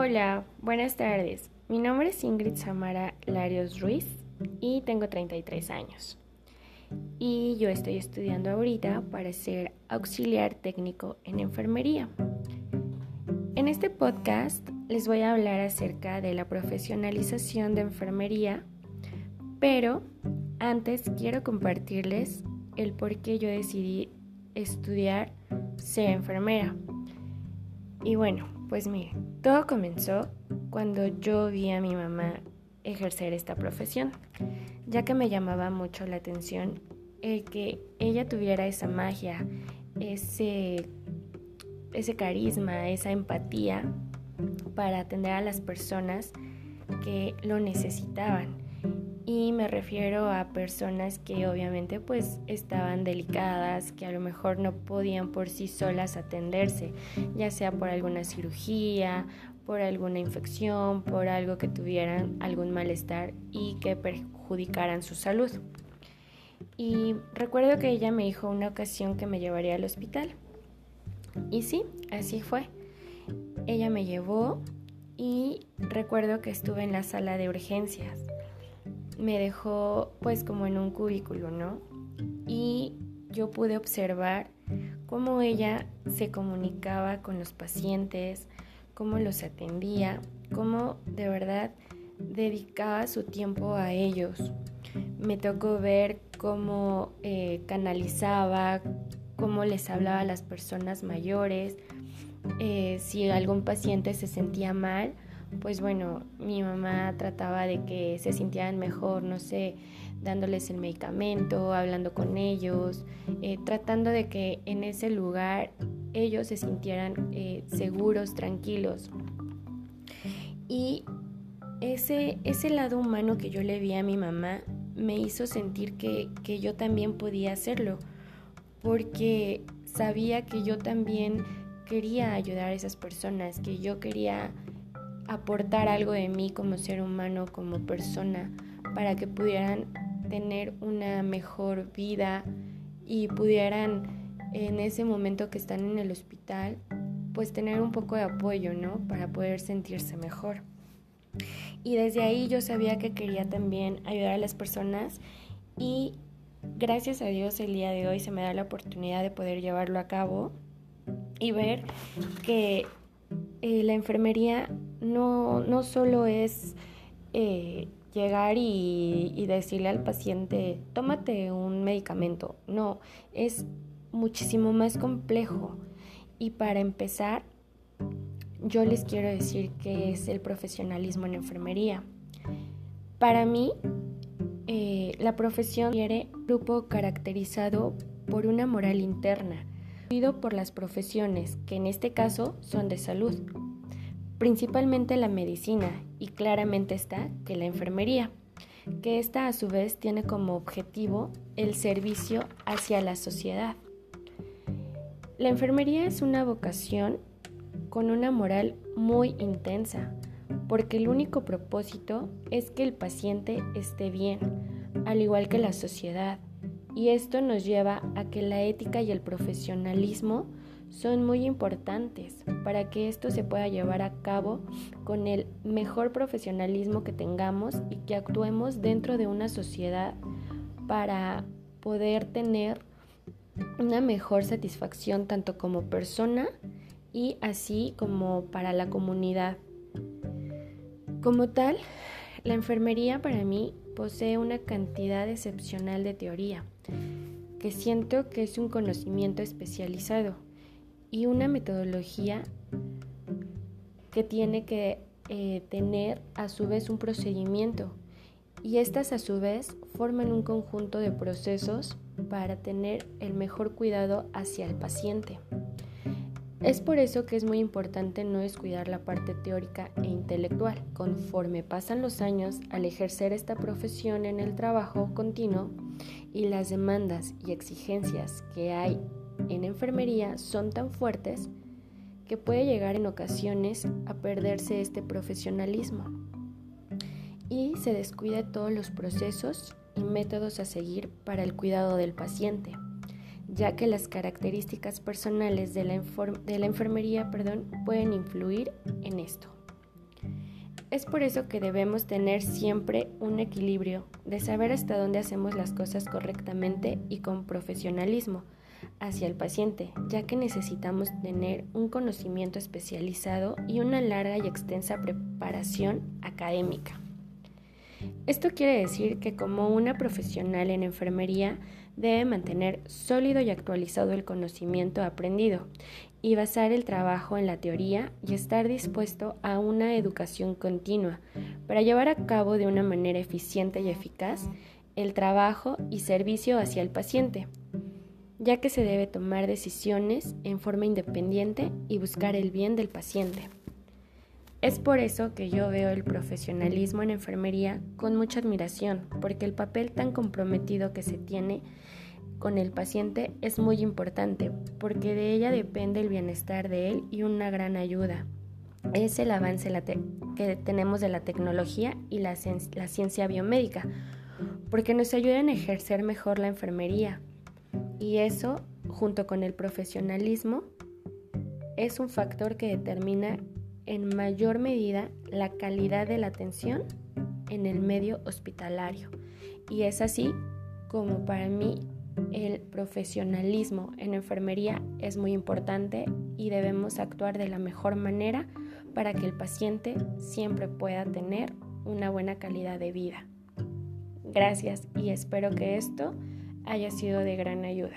Hola, buenas tardes. Mi nombre es Ingrid Samara Larios Ruiz y tengo 33 años. Y yo estoy estudiando ahorita para ser auxiliar técnico en enfermería. En este podcast les voy a hablar acerca de la profesionalización de enfermería, pero antes quiero compartirles el por qué yo decidí estudiar ser enfermera. Y bueno, pues miren, todo comenzó cuando yo vi a mi mamá ejercer esta profesión, ya que me llamaba mucho la atención el que ella tuviera esa magia, ese, ese carisma, esa empatía para atender a las personas que lo necesitaban y me refiero a personas que obviamente pues estaban delicadas, que a lo mejor no podían por sí solas atenderse, ya sea por alguna cirugía, por alguna infección, por algo que tuvieran algún malestar y que perjudicaran su salud. Y recuerdo que ella me dijo una ocasión que me llevaría al hospital. Y sí, así fue. Ella me llevó y recuerdo que estuve en la sala de urgencias me dejó pues como en un cubículo, ¿no? Y yo pude observar cómo ella se comunicaba con los pacientes, cómo los atendía, cómo de verdad dedicaba su tiempo a ellos. Me tocó ver cómo eh, canalizaba, cómo les hablaba a las personas mayores, eh, si algún paciente se sentía mal, pues bueno, mi mamá trataba de que se sintieran mejor, no sé, dándoles el medicamento, hablando con ellos, eh, tratando de que en ese lugar ellos se sintieran eh, seguros, tranquilos. Y ese, ese lado humano que yo le vi a mi mamá me hizo sentir que, que yo también podía hacerlo, porque sabía que yo también quería ayudar a esas personas, que yo quería aportar algo de mí como ser humano, como persona, para que pudieran tener una mejor vida y pudieran en ese momento que están en el hospital, pues tener un poco de apoyo, ¿no? Para poder sentirse mejor. Y desde ahí yo sabía que quería también ayudar a las personas y gracias a Dios el día de hoy se me da la oportunidad de poder llevarlo a cabo y ver que eh, la enfermería no, no solo es eh, llegar y, decirle al paciente, tómate un medicamento. No, es muchísimo más complejo. Y para empezar, yo les quiero decir que es el profesionalismo en enfermería. Para mí, eh, la profesión quiere un grupo caracterizado por una moral interna por las profesiones, que en este caso son de salud, principalmente la medicina y claramente está que la enfermería, que esta a su vez tiene como objetivo el servicio hacia la sociedad. La enfermería es una vocación con una moral muy intensa, porque el único propósito es que el paciente esté bien, al igual que la sociedad, y esto nos lleva a que la ética y el profesionalismo son muy importantes para que esto se pueda llevar a cabo con el mejor profesionalismo que tengamos y que actuemos dentro de una sociedad para poder tener una mejor satisfacción tanto como persona y así como para la comunidad. Como tal, la enfermería para mí posee una cantidad excepcional de teoría que siento que es un conocimiento especializado y una metodología que tiene que eh, tener a su vez un procedimiento y estas a su vez forman un conjunto de procesos para tener el mejor cuidado hacia el paciente. Es por eso que es muy importante no descuidar la parte teórica e intelectual. Conforme pasan los años, al ejercer esta profesión en el trabajo continuo y las demandas y exigencias que hay en enfermería son tan fuertes que puede llegar en ocasiones a perderse este profesionalismo y se descuida todos los procesos y métodos a seguir para el cuidado del paciente ya que las características personales de la, de la enfermería perdón, pueden influir en esto. Es por eso que debemos tener siempre un equilibrio de saber hasta dónde hacemos las cosas correctamente y con profesionalismo hacia el paciente, ya que necesitamos tener un conocimiento especializado y una larga y extensa preparación académica. Esto quiere decir que como una profesional en enfermería debe mantener sólido y actualizado el conocimiento aprendido y basar el trabajo en la teoría y estar dispuesto a una educación continua para llevar a cabo de una manera eficiente y eficaz el trabajo y servicio hacia el paciente, ya que se debe tomar decisiones en forma independiente y buscar el bien del paciente. Es por eso que yo veo el profesionalismo en enfermería con mucha admiración, porque el papel tan comprometido que se tiene con el paciente es muy importante porque de ella depende el bienestar de él y una gran ayuda. Es el avance que tenemos de la tecnología y la, la ciencia biomédica, porque nos ayudan a ejercer mejor la enfermería. Y eso, junto con el profesionalismo, es un factor que determina en mayor medida la calidad de la atención en el medio hospitalario. Y es así como para mí el profesionalismo en enfermería es muy importante y debemos actuar de la mejor manera para que el paciente siempre pueda tener una buena calidad de vida. Gracias y espero que esto haya sido de gran ayuda.